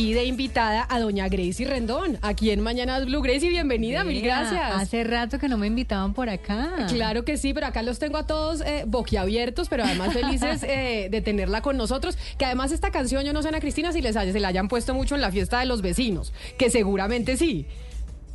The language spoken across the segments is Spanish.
Y de invitada a doña Gracie Rendón, aquí en Mañanas Blue. Gracie, bienvenida, mil gracias. Hace rato que no me invitaban por acá. Claro que sí, pero acá los tengo a todos eh, boquiabiertos, pero además felices eh, de tenerla con nosotros. Que además esta canción, yo no sé, Ana Cristina, si les haya, se la hayan puesto mucho en la fiesta de los vecinos, que seguramente sí.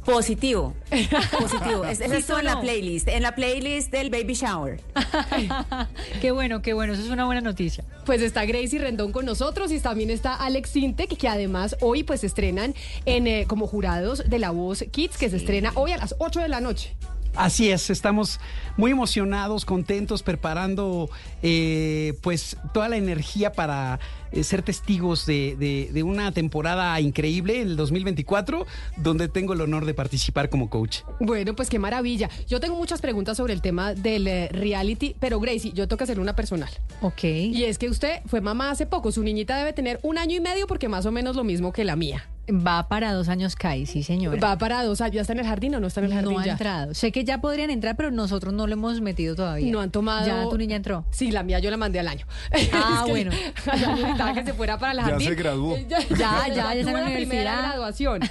Positivo, positivo. Es, es esto en la playlist, en la playlist del baby shower. qué bueno, qué bueno, eso es una buena noticia. Pues está Gracie Rendón con nosotros y también está Alex Sintek, que además hoy pues estrenan en, eh, como jurados de La Voz Kids, que se estrena hoy a las 8 de la noche. Así es, estamos muy emocionados, contentos, preparando eh, pues toda la energía para eh, ser testigos de, de, una temporada increíble, el 2024, donde tengo el honor de participar como coach. Bueno, pues qué maravilla. Yo tengo muchas preguntas sobre el tema del eh, reality, pero Gracie, yo tengo que hacer una personal. Ok. Y es que usted fue mamá hace poco, su niñita debe tener un año y medio porque más o menos lo mismo que la mía. Va para dos años Kai, sí señora. Va para dos años, ¿ya está en el jardín o no está en el jardín? No ha entrado. Sé que ya podrían entrar, pero nosotros no lo hemos metido todavía. No han tomado. ¿Ya tu niña entró? Sí, la mía yo la mandé al año. Ah, bueno. necesitaba que se fuera para el jardín. Ya se graduó. Ya, ya, ya, ya está en la primera universidad. graduación.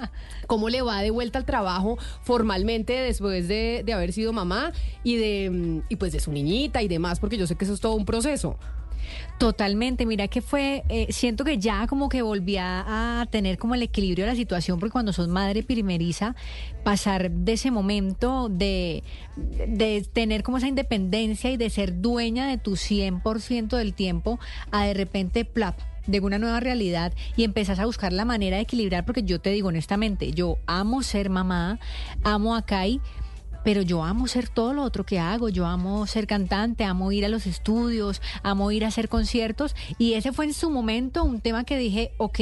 ¿Cómo le va de vuelta al trabajo formalmente después de, de haber sido mamá y de y pues de su niñita y demás? Porque yo sé que eso es todo un proceso. Totalmente, mira que fue, eh, siento que ya como que volvía a tener como el equilibrio de la situación, porque cuando sos madre primeriza, pasar de ese momento de, de tener como esa independencia y de ser dueña de tu 100% del tiempo, a de repente, plap, de una nueva realidad y empezás a buscar la manera de equilibrar, porque yo te digo honestamente, yo amo ser mamá, amo a Kai, pero yo amo ser todo lo otro que hago, yo amo ser cantante, amo ir a los estudios, amo ir a hacer conciertos y ese fue en su momento un tema que dije, ok,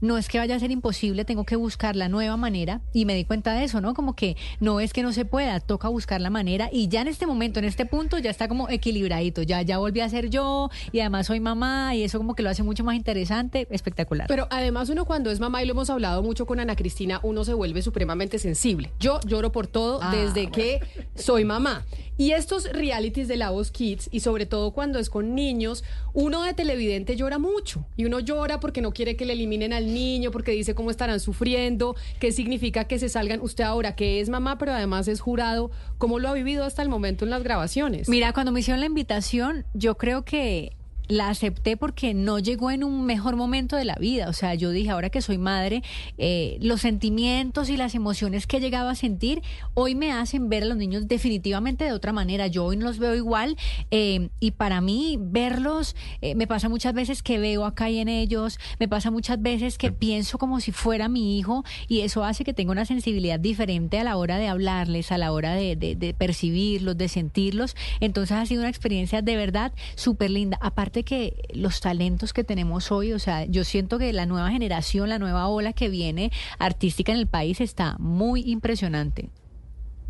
no es que vaya a ser imposible, tengo que buscar la nueva manera y me di cuenta de eso, ¿no? Como que no es que no se pueda, toca buscar la manera y ya en este momento, en este punto ya está como equilibradito, ya, ya volví a ser yo y además soy mamá y eso como que lo hace mucho más interesante, espectacular. Pero además uno cuando es mamá y lo hemos hablado mucho con Ana Cristina, uno se vuelve supremamente sensible. Yo lloro por todo Ah, desde que que soy mamá. Y estos realities de la voz kids, y sobre todo cuando es con niños, uno de televidente llora mucho. Y uno llora porque no quiere que le eliminen al niño, porque dice cómo estarán sufriendo, qué significa que se salgan. Usted ahora que es mamá, pero además es jurado, ¿cómo lo ha vivido hasta el momento en las grabaciones? Mira, cuando me hicieron la invitación, yo creo que la acepté porque no llegó en un mejor momento de la vida. O sea, yo dije, ahora que soy madre, eh, los sentimientos y las emociones que he llegado a sentir hoy me hacen ver a los niños definitivamente de otra manera. Yo hoy no los veo igual eh, y para mí verlos, eh, me pasa muchas veces que veo acá y en ellos, me pasa muchas veces que pienso como si fuera mi hijo y eso hace que tenga una sensibilidad diferente a la hora de hablarles, a la hora de, de, de percibirlos, de sentirlos. Entonces ha sido una experiencia de verdad súper linda. Aparte que los talentos que tenemos hoy, o sea, yo siento que la nueva generación, la nueva ola que viene artística en el país está muy impresionante.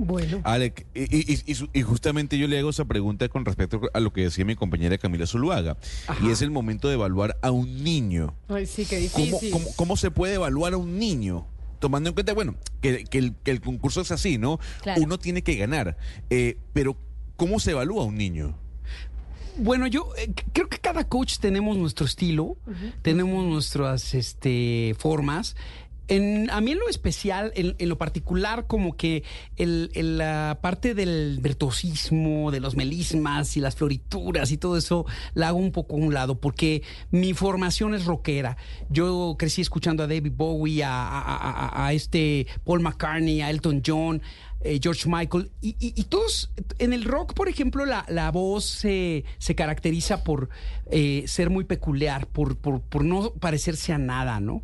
Bueno. Alec, y, y- y su- y justamente yo le hago esa pregunta con respecto a lo que decía mi compañera Camila Zuluaga. Y es el momento de evaluar a un niño. Ay, sí, qué ¿Cómo, difícil. cómo, cómo se puede evaluar a un niño? Tomando en cuenta, bueno, que, que el, que el concurso es así, ¿no? Claro. Uno tiene que ganar. Eh, pero, ¿cómo se evalúa a un niño? Bueno, yo eh, creo que cada coach tenemos nuestro estilo, tenemos nuestras este, formas. En, a mí en lo especial, en, en lo particular, como que el, el, la parte del virtuosismo, de los melismas y las florituras y todo eso, la hago un poco a un lado, porque mi formación es rockera. Yo crecí escuchando a David Bowie, a, a- a- a este Paul McCartney, a Elton John. Eh, George Michael. Y, y- y todos, en el rock, por ejemplo, la, la voz se- se caracteriza por eh, ser muy peculiar, por, por, por no parecerse a nada, ¿no?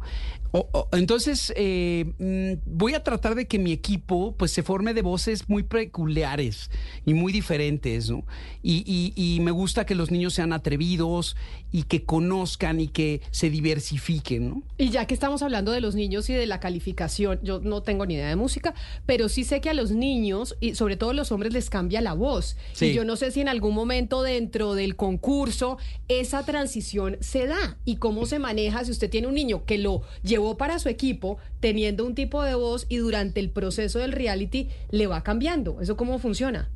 Entonces, eh, mm, voy a tratar de que mi equipo pues se forme de voces muy peculiares y muy diferentes, ¿no? Y- y me gusta que los niños sean atrevidos y que conozcan y que se diversifiquen, ¿no? Y ya que estamos hablando de los niños y de la calificación, yo no tengo ni idea de música, pero sí sé que a los niños y sobre todo los hombres les cambia la voz. Sí. Y yo no sé si en algún momento dentro del concurso esa transición se da y cómo se maneja si usted tiene un niño que lo llevó para su equipo teniendo un tipo de voz y durante el proceso del reality le va cambiando. ¿Eso cómo funciona?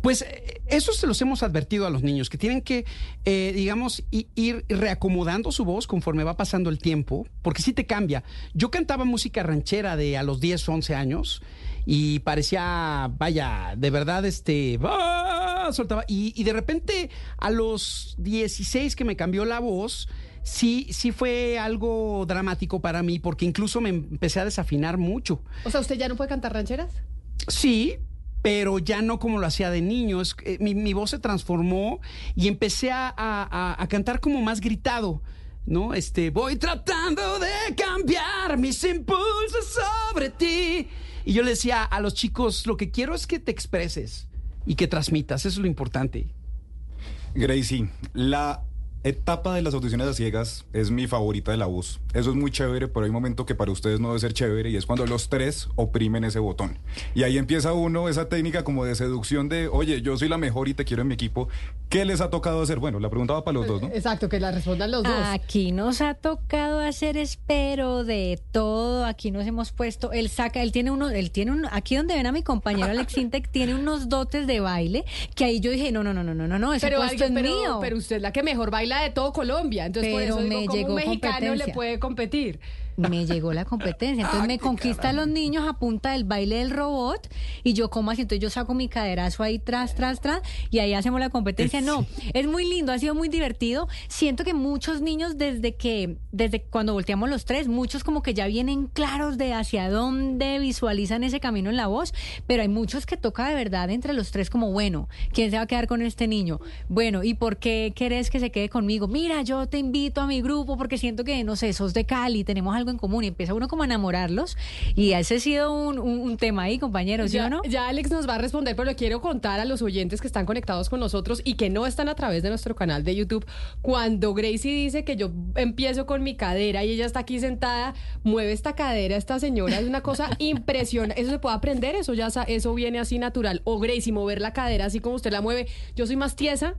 Pues eh, eso se los hemos advertido a los niños, que tienen que, eh, digamos, ir reacomodando su voz conforme va pasando el tiempo, porque sí te cambia. Yo cantaba música ranchera de a los 10, 11 años y parecía, vaya, de verdad, este, ¡ah! soltaba. Y, y de repente a los 16 que me cambió la voz, sí, sí fue algo dramático para mí, porque incluso me empecé a desafinar mucho. O sea, ¿usted ya no puede cantar rancheras? Sí, pero ya no como lo hacía de niño. Es, eh, mi, mi voz se transformó y empecé a, a- a- a cantar como más gritado. ¿No? Este, voy tratando de cambiar mis impulsos sobre ti. Y yo le decía a los chicos, lo que quiero es que te expreses y que transmitas. Eso es lo importante. Gracie, la etapa de las audiciones a ciegas es mi favorita de la voz. Eso es muy chévere, pero hay un momento que para ustedes no debe ser chévere y es cuando los tres oprimen ese botón. Y ahí empieza uno esa técnica como de seducción de, oye, yo soy la mejor y te quiero en mi equipo. ¿Qué les ha tocado hacer? Bueno, la pregunta va para los dos, ¿no? Exacto, que la respondan los dos. Aquí nos ha tocado hacer espero de todo. Aquí nos hemos puesto. Él saca, él tiene uno, él tiene un. Aquí donde ven a mi compañero Alex Intec tiene unos dotes de baile que ahí yo dije no no no no no no no ese pero, puesto alguien- es pero, mío. pero usted es la que mejor baila de todo Colombia. Entonces, por eso digo, ¿cómo un mexicano le puede competir? Me llegó la competencia. Entonces me conquista a los niños a punta del baile del robot y yo como así, entonces yo saco mi caderazo ahí tras, tras, tras y ahí hacemos la competencia. No, es muy lindo, ha sido muy divertido. Siento que muchos niños desde que, desde cuando volteamos los tres, muchos como que ya vienen claros de hacia dónde visualizan ese camino en la voz, pero hay muchos que toca de verdad entre los tres como, bueno, ¿quién se va a quedar con este niño? Bueno, ¿y por qué querés que se quede conmigo? Mira, yo te invito a mi grupo porque siento que, no sé, sos de Cali, tenemos algo en común y empieza uno como a enamorarlos y ese ha sido un, un- un tema ahí, compañeros, ¿sí ya, o no? ya Alex nos va a responder, pero le quiero contar a los oyentes que están conectados con nosotros y que no están a través de nuestro canal de YouTube. Cuando Gracie dice que yo empiezo con mi cadera y ella está aquí sentada, mueve esta cadera, esta señora, es una cosa impresionante. Eso se puede aprender, eso ya eso viene así natural. O Gracie, mover la cadera así como usted la mueve. Yo soy más tiesa.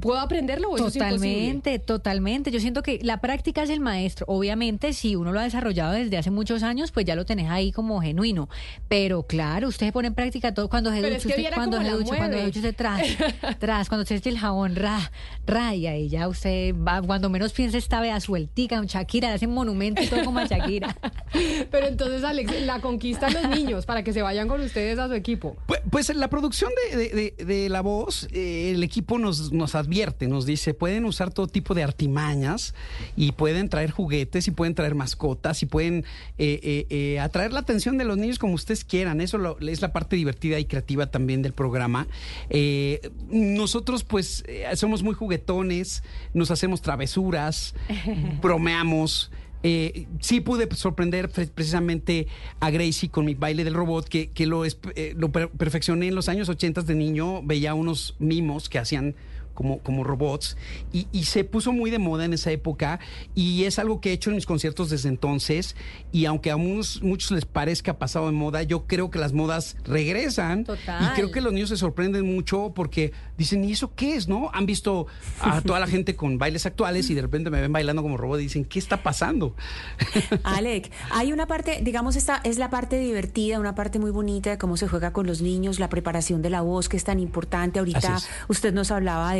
¿Puedo aprenderlo o eso es? Totalmente, totalmente. Yo siento que la práctica es el maestro. Obviamente, si uno lo ha desarrollado desde hace muchos años, pues ya lo tenés ahí como genuino. Pero claro, usted se pone en práctica todo cuando se ducha, es que usted- viera cuando se ducha, cuando se ducha usted tras, tras, cuando se echa el jabón, ra, ra, y ahí ya usted va, cuando menos piense esta vea sueltica, un Shakira, le hacen monumento y todo como a Shakira. Pero entonces, Alex, la conquistan los niños para que se vayan con ustedes a su equipo. Pues, pues la producción de, de- de- de la voz, eh, el equipo nos, nos advierte, nos dice, pueden usar todo tipo de artimañas y pueden traer juguetes y pueden traer mascotas y pueden eh, eh, eh, atraer la atención de los niños como ustedes quieran. Eso lo- es la parte divertida y creativa también del programa. Nosotros pues somos muy juguetones, nos hacemos travesuras, bromeamos. Eh, sí pude sorprender pre- precisamente a Gracie con mi baile del robot, que, que lo, es- eh, lo per- perfeccioné en los años 80 de niño. Veía unos mimos que hacían como, como robots y, y se puso muy de moda en esa época y es algo que he hecho en mis conciertos desde entonces y aunque a unos- muchos les parezca pasado de moda, yo creo que las modas regresan Total. y creo que los niños se sorprenden mucho porque dicen, ¿y eso qué es? ¿No? Han visto a toda la gente con bailes actuales y de repente me ven bailando como robot y dicen, ¿qué está pasando? Alec, hay una parte, digamos, esta es la parte divertida, una parte muy bonita de cómo se juega con los niños, la preparación de la voz que es tan importante. Ahorita usted nos hablaba de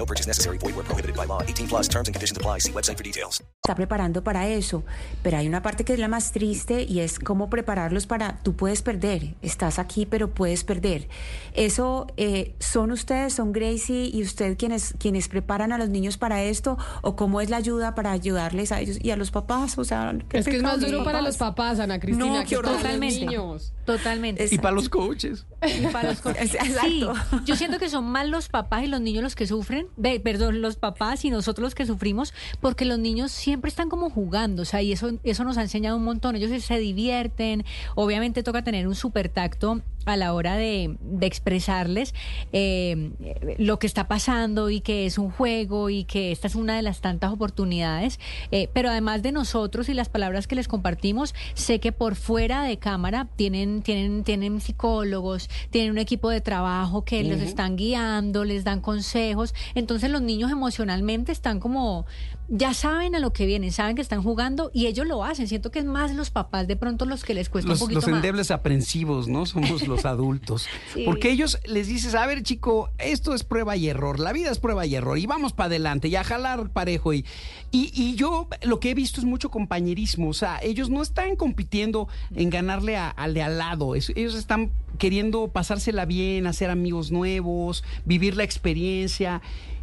No purchase necessary. Void where prohibited by law. 18 plus terms and conditions apply. See website for details. Está preparando para eso, pero hay una parte que es la más triste y es cómo prepararlos para, tú puedes perder, estás aquí pero puedes perder. Eso, eh, ¿son ustedes, son Gracie y usted quienes, quienes preparan a los niños para esto? ¿O cómo es la ayuda para ayudarles a ellos y a los papás? O sea, qué Es que es más duro para los papás, Ana Cristina, No, que qué para los Totalmente. niños. Totalmente. Y para los coaches. Para los Sí, yo siento que son más los papás y los niños los que sufren, perdón, los papás y nosotros los que sufrimos, porque los niños siempre están como jugando, o sea, y eso, eso nos ha enseñado un montón, ellos se divierten, obviamente toca tener un super tacto a la hora de, de expresarles eh, lo que está pasando y que es un juego y que esta es una de las tantas oportunidades, eh, pero además de nosotros y las palabras que les compartimos, sé que por fuera de cámara tienen, tienen, tienen psicólogos, tienen un equipo de trabajo que los Ujú. están guiando, les dan consejos, entonces los niños emocionalmente están como, ya saben a lo que vienen, saben que están jugando y ellos lo hacen, siento que es más los papás de pronto los que les cuesta Los, un poquito los más. endebles aprensivos, ¿no? Somos los adultos. Sí. Porque ellos les dices, a ver, chico, esto es prueba y error, la vida es prueba y error, y vamos para adelante, y a jalar parejo. Y, y, y yo lo que he visto es mucho compañerismo, o sea, ellos no están compitiendo en ganarle a- al de al lado, es- ellos están queriendo pasársela bien, hacer amigos nuevos, vivir la experiencia.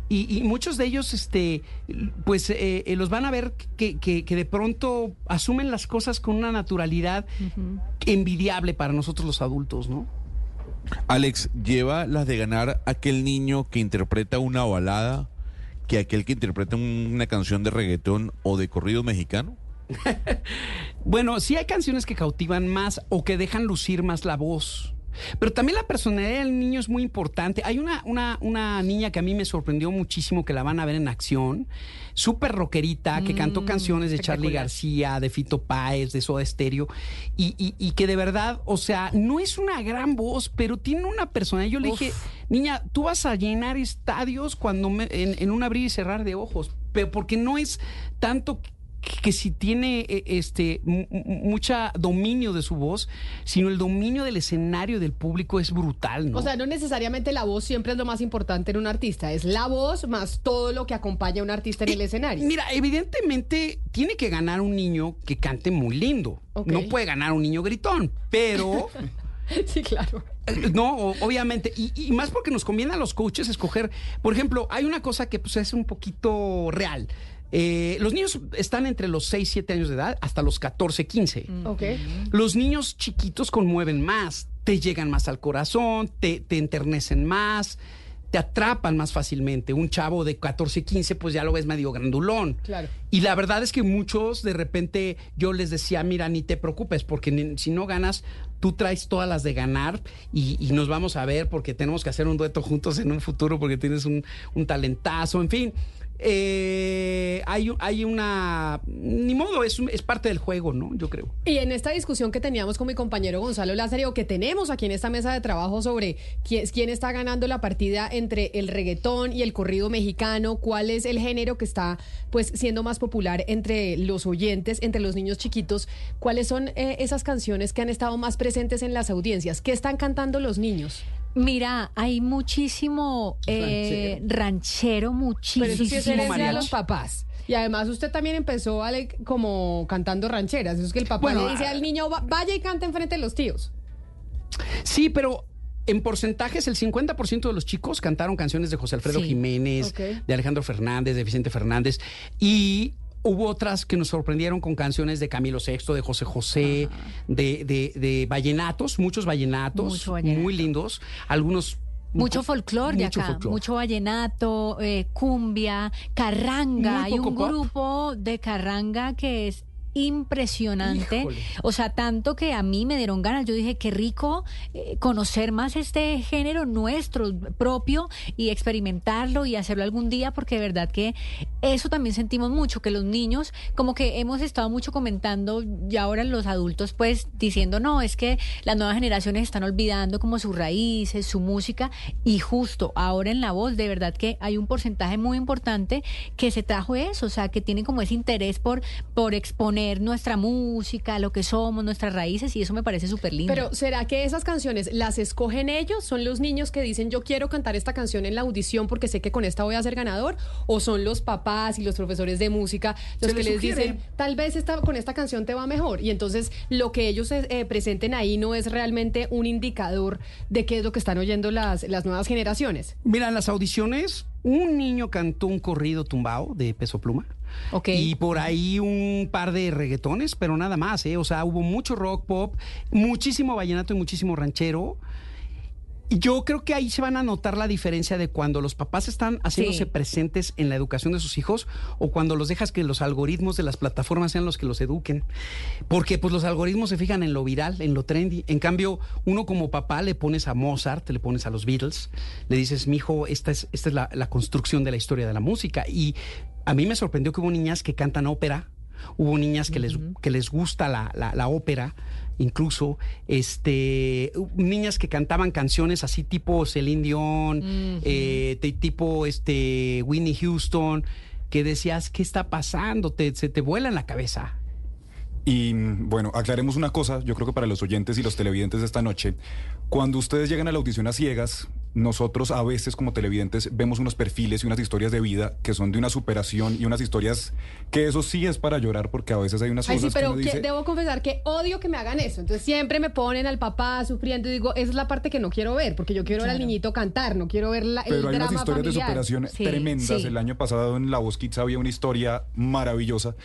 Y, y muchos de ellos, este, pues, eh, eh, los van a ver que, que- que de pronto asumen las cosas con una naturalidad envidiable para nosotros los adultos, ¿no? Alex, ¿lleva las de ganar aquel niño que interpreta una balada que aquel que interpreta un- una canción de reggaetón o de corrido mexicano? Bueno, sí hay canciones que cautivan más o que dejan lucir más la voz. Pero también la personalidad del niño es muy importante. Hay una, una, una niña que a mí me sorprendió muchísimo que la van a ver en acción, súper rockerita, que cantó canciones de Charlie. García, de Fito Páez, de Soda Stereo, y, y- y que de verdad, o sea, no es una gran voz, pero tiene una personalidad. Yo le dije, niña, tú vas a llenar estadios cuando me- en, en un abrir y cerrar de ojos, pero porque no es tanto que- que si tiene eh, este mu- mu- mucha dominio de su voz, sino el dominio del escenario del público es brutal, ¿no? O sea, no necesariamente la voz siempre es lo más importante en un artista, es la voz más todo lo que acompaña a un artista en el escenario. Mira, evidentemente tiene que ganar un niño que cante muy lindo. No puede ganar un niño gritón, pero sí, claro. Eh, No, obviamente, y, y más porque nos conviene a los coaches escoger, por ejemplo, hay una cosa que pues, es un poquito real. Eh, los niños están entre los 6, 7 años de edad hasta los 14, 15. Ok. Los niños chiquitos conmueven más, te llegan más al corazón, te, te enternecen más, te atrapan más fácilmente. Un chavo de 14, 15, pues ya lo ves medio grandulón. Claro. Y la verdad es que muchos de repente yo les decía, mira, ni te preocupes, porque ni- si no ganas, tú traes todas las de ganar y, y nos vamos a ver porque tenemos que hacer un dueto juntos en un futuro porque tienes un, un talentazo, en fin. Eh, hay, hay una... Ni modo, es, es parte del juego, ¿no? Yo creo. Y en esta discusión que teníamos con mi compañero Gonzalo Lázaro, que tenemos aquí en esta mesa de trabajo sobre quién, quién está ganando la partida entre el reggaetón y el corrido mexicano, cuál es el género que está pues siendo más popular entre los oyentes, entre los niños chiquitos, cuáles son eh, esas canciones que han estado más presentes en las audiencias, qué están cantando los niños. Mira, hay muchísimo eh, ranchero, muchísimo. Pero eso sí es herencia de los papás. Y además usted también empezó Ale, como cantando rancheras. Eso es que el papá Bueno, le dice ah, al niño, "Va- vaya y cante enfrente de los tíos. Sí, pero en porcentajes el 50% de los chicos cantaron canciones de José Alfredo Sí. Jiménez, de Alejandro Fernández, de Vicente Fernández y hubo otras que nos sorprendieron con canciones de Camilo VI, de José José, de, de, de vallenatos, muchos vallenatos, Mucho vallenato. muy lindos, algunos Mucho folclore de mucho acá, folclor. mucho vallenato, eh, cumbia, carranga. Hay un grupo de carranga que es impresionante. Híjole. O sea, tanto que a mí me dieron ganas. Yo dije, qué rico eh, conocer más este género nuestro propio y experimentarlo y hacerlo algún día, porque de verdad que eso también sentimos mucho, que los niños, como que hemos estado mucho comentando, y ahora los adultos, pues diciendo, no, es que las nuevas generaciones están olvidando como sus raíces, su música, y justo ahora en la voz, de verdad que hay un porcentaje muy importante que se trajo eso, o sea, que tienen como ese interés por, por exponer nuestra música, lo que somos, nuestras raíces, y eso me parece súper lindo. Pero ¿será que esas canciones las escogen ellos? ¿Son los niños que dicen yo quiero cantar esta canción en la audición porque sé que con esta voy a ser ganador? ¿O son los papás? y los profesores de música los Se que les sugiere. dicen, tal vez esta, con esta canción te va mejor. Y entonces lo que ellos eh, eh, presenten ahí no es realmente un indicador de qué es lo que están oyendo las, las nuevas generaciones. Mira, en las audiciones, un niño cantó un corrido tumbado de peso pluma. Y por ahí un par de reggaetones, pero nada más, ¿eh? O sea, hubo mucho rock pop, muchísimo vallenato y muchísimo ranchero. Y yo creo que ahí se van a notar la diferencia de cuando los papás están haciéndose Sí. presentes en la educación de sus hijos o cuando los dejas que los algoritmos de las plataformas sean los que los eduquen. Porque pues los algoritmos se fijan en lo viral, en lo trendy. En cambio, uno como papá le pones a Mozart, le pones a los Beatles, le dices, mijo, esta es, esta es la, la construcción de la historia de la música. Y a mí me sorprendió que hubo niñas que cantan ópera, hubo niñas que, les, que les gusta la, la- la ópera, incluso este niñas que cantaban canciones así tipo Celine Dion, eh, tipo este Winnie Houston, que decías, ¿qué está pasando? Te, se te vuela en la cabeza. Y bueno, aclaremos una cosa, yo creo que para los oyentes y los televidentes de esta noche, cuando ustedes llegan a la audición a ciegas, nosotros a veces como televidentes vemos unos perfiles y unas historias de vida que son de una superación y unas historias que eso sí es para llorar porque a veces hay unas Ay, cosas sí, pero que uno dice... debo confesar que odio que me hagan eso. Entonces siempre me ponen al papá sufriendo y digo, esa es la parte que no quiero ver, porque yo quiero ver al niñito cantar, no quiero ver la, el Pero hay drama unas historias de familiar. superación Sí, tremendas. sí. El año pasado en La Voz Kids había una historia maravillosa.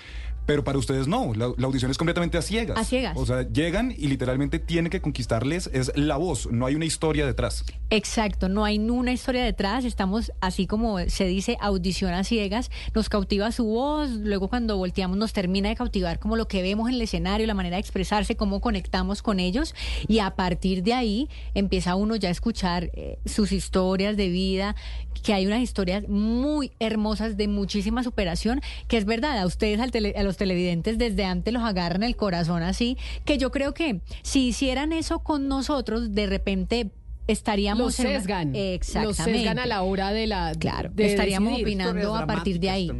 Pero para ustedes no, la, la audición es completamente a ciegas. A ciegas. O sea, llegan y literalmente tienen que conquistarles, es la voz, no hay una historia detrás. Exacto, no hay una historia detrás, estamos así como se dice, audición a ciegas, nos cautiva su voz, luego cuando volteamos nos termina de cautivar como lo que vemos en el escenario, la manera de expresarse, cómo conectamos con ellos y a partir de ahí empieza uno ya a escuchar eh, sus historias de vida, que hay unas historias muy hermosas de muchísima superación, que es verdad, a ustedes, al tele- a los televidentes desde antes los agarran el corazón así, que yo creo que si hicieran eso con nosotros, de repente estaríamos Los en una- sesgan. Exactamente. Los sesgan a la hora de la. Claro, de estaríamos decidir. opinando a partir de ahí.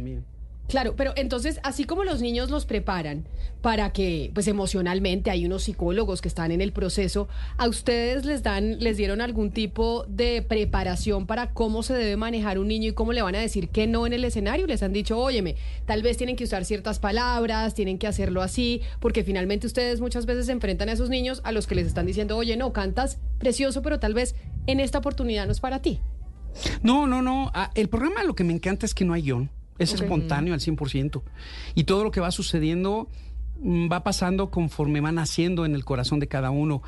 Claro, pero entonces, así como los niños los preparan para que, pues emocionalmente, hay unos psicólogos que están en el proceso, ¿a ustedes les dan, les dieron algún tipo de preparación para cómo se debe manejar un niño y cómo le van a decir que no en el escenario? Les han dicho, óyeme, tal vez tienen que usar ciertas palabras, tienen que hacerlo así, porque finalmente ustedes muchas veces se enfrentan a esos niños a los que les están diciendo, oye, no, cantas precioso, pero tal vez en esta oportunidad no es para ti. No, no, no. Ah, el programa lo que me encanta es que no hay guion. Es Ok. espontáneo al 100%. Y todo lo que va sucediendo mm, va pasando conforme va naciendo en el corazón de cada uno.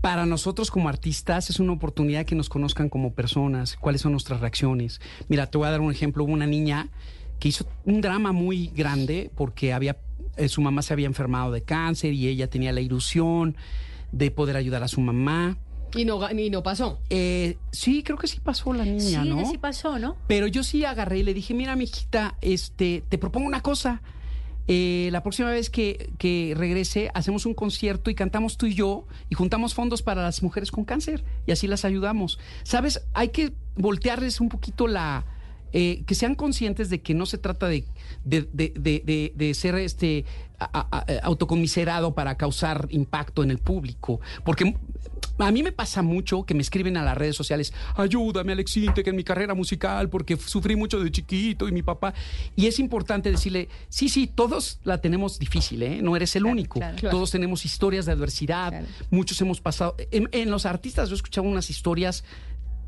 Para nosotros como artistas es una oportunidad que nos conozcan como personas, cuáles son nuestras reacciones. Mira, te voy a dar un ejemplo. Hubo una niña que hizo un drama muy grande porque había, eh, su mamá se había enfermado de cáncer y ella tenía la ilusión de poder ayudar a su mamá. Y no, y no pasó. Eh, sí, creo que sí pasó la niña, Sí, ¿no? sí pasó, ¿no? Pero yo sí agarré y le dije, mira, mijita, este, te propongo una cosa. Eh, la próxima vez que, que regrese, hacemos un concierto y cantamos tú y yo y juntamos fondos para las mujeres con cáncer y así las ayudamos. ¿Sabes? Hay que voltearles un poquito la... eh, que sean conscientes de que no se trata de, de, de- de- de- de ser este a- a- a- autocomiserado para causar impacto en el público. Porque a mí me pasa mucho que me escriben a las redes sociales, ayúdame Alexinte, que en mi carrera musical, porque sufrí mucho de chiquito y mi papá. Y es importante decirle, sí, sí, todos la tenemos difícil, ¿eh? No eres el único. claro. Claro. Todos tenemos historias de adversidad. Muchos hemos pasado. En, en los artistas yo he escuchado unas historias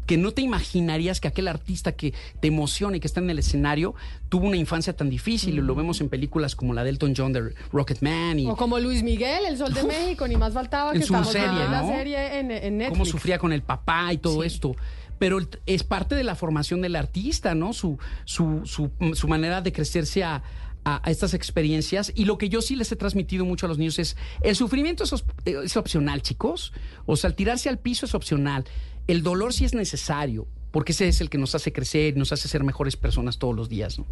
que no te imaginarías que aquel artista que te emociona y que está en el escenario tuvo una infancia tan difícil. Y lo vemos en películas como la de Elton John de Rocketman y O como Luis Miguel, El Sol de México, ni más faltaba que En su estamos serie, viendo la ¿no? serie en, en Netflix. cómo sufría con el papá y todo esto. Pero es parte de la formación del artista, ¿no? Su, su, su, su manera de crecerse a, a- estas experiencias. Y lo que yo sí les he transmitido mucho a los niños es, el sufrimiento es opcional, chicos. O sea, el tirarse al piso es opcional. El dolor sí es necesario, porque ese es el que nos hace crecer y nos hace ser mejores personas todos los días, ¿no?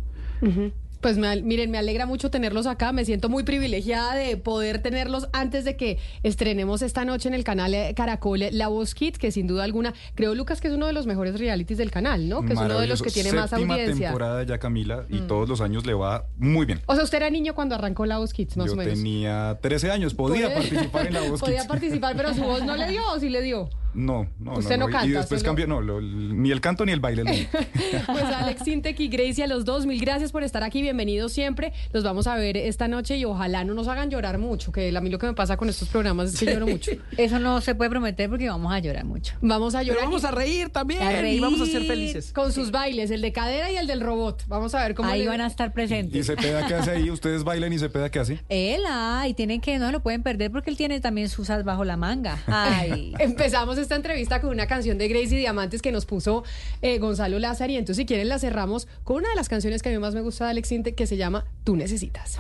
Pues me, miren, me alegra mucho tenerlos acá. Me siento muy privilegiada de poder tenerlos antes de que estrenemos esta noche en el canal eh, Caracol La Voz Kids, que sin duda alguna, creo, Lucas, que es uno de los mejores realities del canal, ¿no? Que es uno de los que tiene más Séptima audiencia. temporada ya, Camila, y Mm. todos los años le va muy bien. O sea, usted era niño cuando arrancó La Voz Kids, más Yo o menos. tenía 13 años, podía Puede- participar en la voz Podía Kids. participar, pero su voz no le dio o sí le dio. No, no, Usted no Y canta, después usted no- cambió, no, lo- ni el canto ni el baile. no. Pues Alex Sintek y Gracie, a los dos, mil gracias por estar aquí. Bienvenidos siempre. Los vamos a ver esta noche y ojalá no nos hagan llorar mucho, que a mí lo que me pasa con estos programas es que lloro mucho. Eso no se puede prometer porque vamos a llorar mucho. Vamos a Pero llorar. vamos a reír también A y vamos a ser felices. Con sus bailes, el de cadera y el del robot. Vamos a ver cómo Ahí le- van a estar presentes. ¿Y Cepeda qué hace ahí? ¿Ustedes bailan y Cepeda qué hace? Él, ay, tienen que, no lo pueden perder porque él tiene también sus as bajo la manga. Ay. Empezamos esta entrevista con una canción de Gracie Diamantes que nos puso eh, Gonzalo Lázaro y entonces si quieren la cerramos con una de las canciones que a mí más me gusta de Alex Sintek que se llama Tú Necesitas.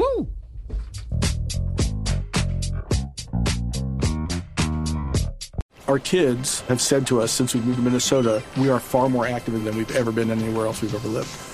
Our kids have said to us since we moved to Minnesota, we are far more active than we've ever been anywhere else we've ever lived.